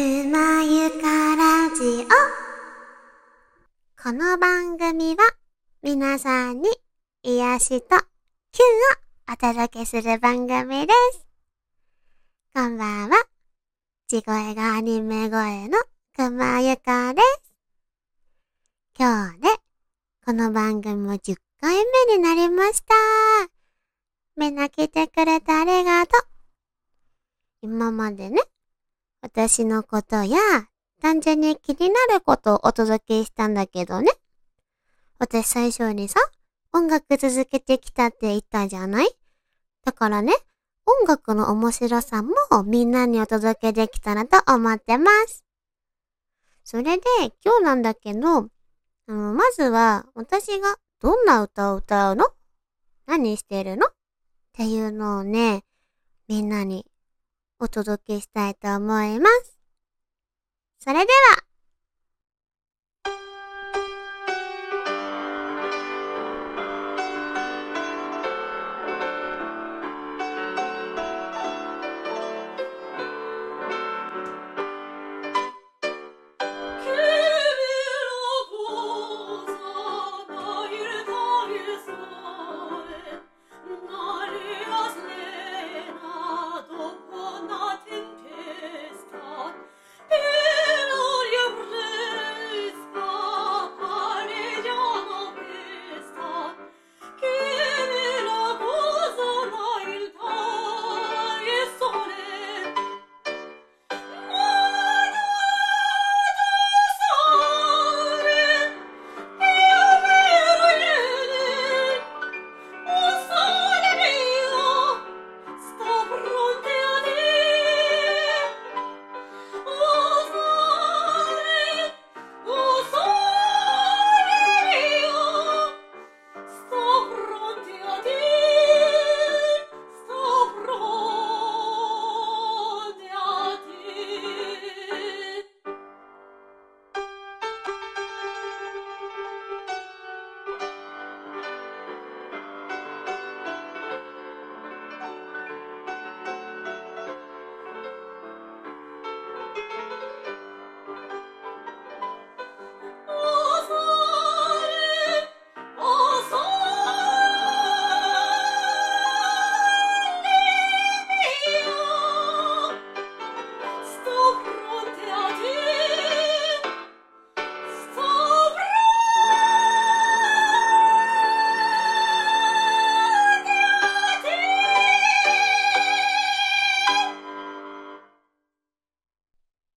くまゆかラジオ。この番組は皆さんに癒しとキュンをお届けする番組です。こんばんは。地声がアニメ声のくまゆかです。今日でこの番組も10回目になりました。みんな来てくれてありがとう。今までね、私のことや、単純に気になることをお届けしたんだけどね。私最初にさ、音楽続けてきたって言ったじゃない？だからね、音楽の面白さもみんなにお届けできたらと思ってます。それで今日なんだけど、あのまずは私がどんな歌を歌うの？何してるの？っていうのをね、みんなにお届けしたいと思います。それでは、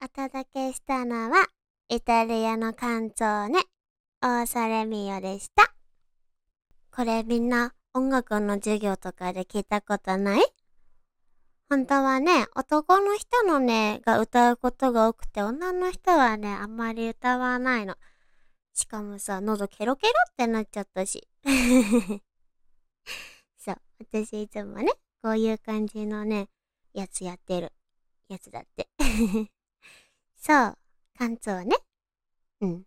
お届けしたのは、イタリアのカンツォーネ、オーソレミオでした。これみんな音楽の授業とかで聞いたことない？本当はね、男の人のね、が歌うことが多くて、女の人はね、あんまり歌わないの。しかもさ、喉ケロケロってなっちゃったし。そう、私いつもね、こういう感じのね、やつやってる。やつだって。そう、関東ね。うん。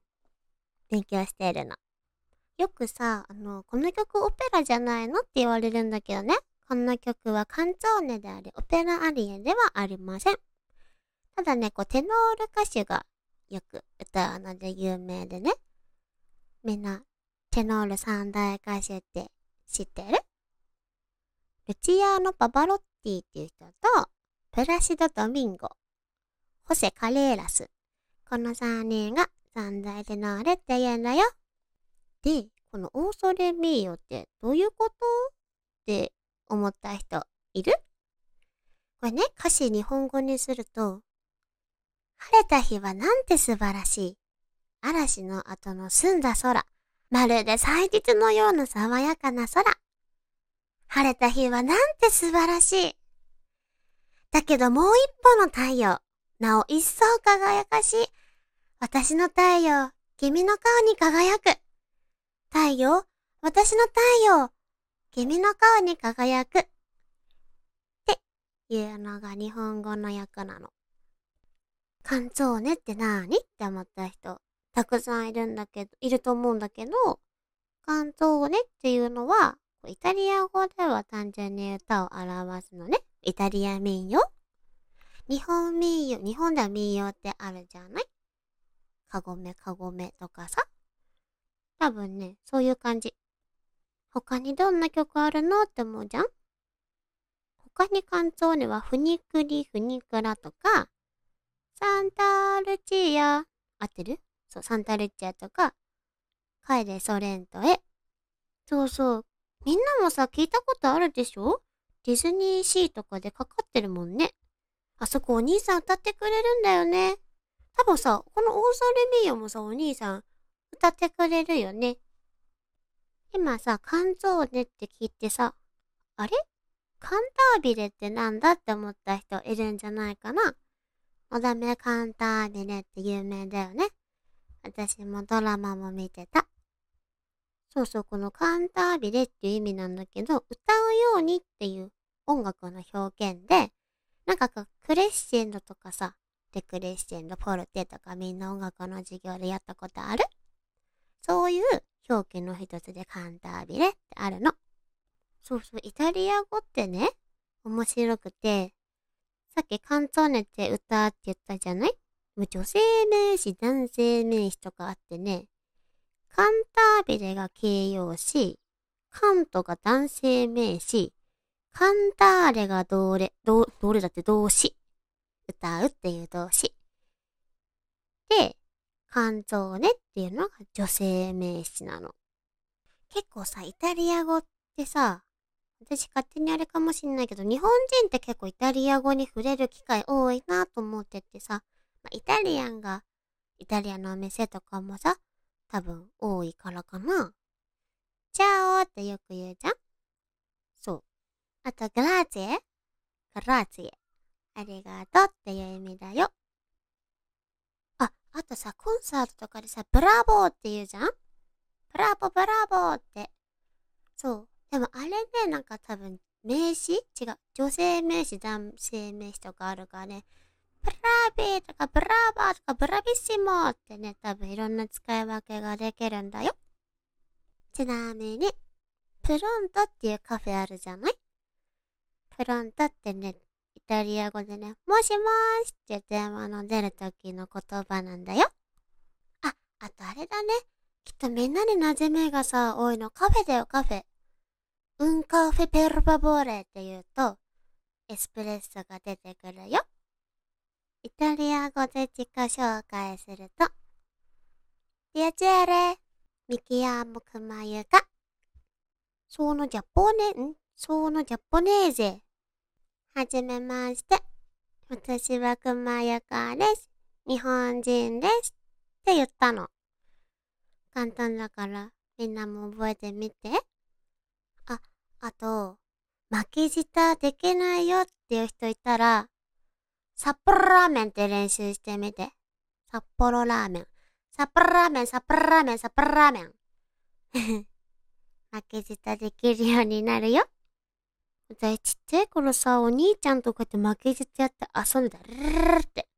勉強してるの。よくさ、あの、この曲オペラじゃないのって言われるんだけどね。この曲はカンツォーネであり、オペラアリエではありません。ただね、こう、テノール歌手がよく歌うので有名でね。みんな、テノール三大歌手って知ってる？ルチアーノ・パバロッティっていう人と、プラシド・ドミンゴ、ホセ・カレーラス。この3人が三大テノールって言うんだよ。で、このオーソレミーヨってどういうこと？って思った人いる？これね、歌詞日本語にすると、晴れた日はなんて素晴らしい。嵐の後の澄んだ空。まるで祭日のような爽やかな空。晴れた日はなんて素晴らしい。だけどもう一歩の太陽。なお一層輝かしい。私の太陽、君の顔に輝く。太陽、私の太陽、君の顔に輝く。っていうのが日本語の訳なの。カンツォーネってなーにって思った人、たくさんいるんだけど、いると思うんだけど、カンツォーネっていうのは、イタリア語では単純に歌を表すのね。イタリア民謡日本民謡、日本では民謡ってあるじゃない？かごめかごめとかさ。多分ね、そういう感じ。他にどんな曲あるのって思うじゃん？他にカンツォーネはフニクリフニクラとか、サンタルチア、合ってる？そう、サンタルチアとか、帰れソレントへ。そうそう。みんなもさ、聞いたことあるでしょ？ディズニーシーとかでかかってるもんね。あそこお兄さん歌ってくれるんだよね。多分さ、このオーソレミーヨもさ、お兄さん歌ってくれるよね。今さ、カンゾーネって聞いてさ、あれ？カンタービレってなんだって思った人いるんじゃないかなのだめカンタービレって有名だよね。私もドラマも見てた。そうそう、このカンタービレっていう意味なんだけど、歌うようにっていう音楽の表現で、なんかこうクレッシェンドとかさ、デクレッシェンド、ポルテとかみんな音楽の授業でやったことある？そういう表記の一つでカンタービレってあるの。そうそう、イタリア語ってね、面白くて、さっきカンツォーネって歌って言ったじゃない？女性名詞、男性名詞とかあってね、カンタービレが形容詞、カントが男性名詞、カンターレが動レ、動、動レだって動詞。歌うっていう動詞。で、カンツォーネっていうのが女性名詞なの。結構さ、イタリア語ってさ、私勝手にあれかもしんないけど、日本人って結構イタリア語に触れる機会多いなと思っててさ、ま、イタリアンが、イタリアのお店とかもさ、多分多いからかな。チャオってよく言うじゃん。あと、グラーツェグラーツェありがとうっていう意味だよ。あ、あとさ、コンサートとかでさ、ブラボーって言うじゃん？ブラボーブラボーって。そう。でもあれね、なんか多分、名詞？違う。女性名詞、男性名詞とかあるからね。ブラビーとかブラバーとかブラビッシモってね、多分いろんな使い分けができるんだよ。ちなみに、プロントっていうカフェあるじゃない？プロントってね、イタリア語でね、もしもーしって電話の出る時の言葉なんだよ。あ、あとあれだね。きっとみんなに馴染みがさ、多いのカフェだよ、カフェ。うんカフェペルバボーレって言うと、エスプレッソが出てくるよ。イタリア語で自己紹介すると、Piacere, mi chiamo Kumayuka. Sono Giappone, ん？Sono Giapponese. はじめまして。私は熊ゆかです。日本人です。って言ったの。簡単だから、みんなも覚えてみて。あ、あと、負け舌できないよっていう人いたら、札幌ラーメンって練習してみて。札幌ラーメン。札幌ラーメン、札幌ラーメン、札幌ラーメン。負け舌できるようになるよ。私ちっちゃい頃さ、お兄ちゃんとかって負け舌やって遊んでた。ルルルって。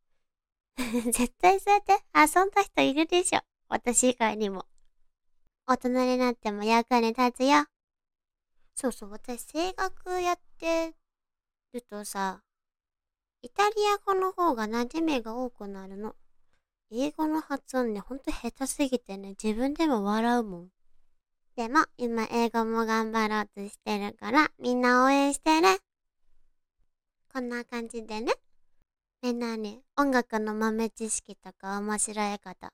絶対そうやって遊んだ人いるでしょ。私以外にも。大人になっても役に立つよ。そうそう、私声楽やってるとさ、イタリア語の方が馴染みが多くなるの。英語の発音ね、ほんと下手すぎてね、自分でも笑うもん。でも、今英語も頑張ろうとしてるから、みんな応援してね。こんな感じでね、みんなに音楽の豆知識とか面白いこと、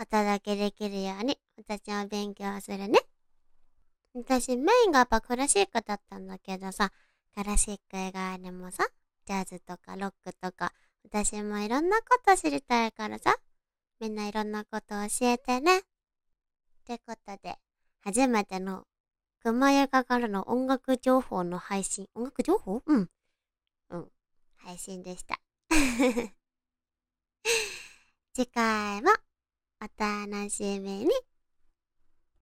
お届けできるように、私も勉強するね。私、メインがやっぱクラシックだったんだけどさ、クラシック以外にもさ、ジャズとかロックとか、私もいろんなこと知りたいからさ、みんないろんなこと教えてね。ってことで、初めての、熊谷からの音楽情報の配信、音楽情報？うん。うん。配信でした。次回も、お楽しみに。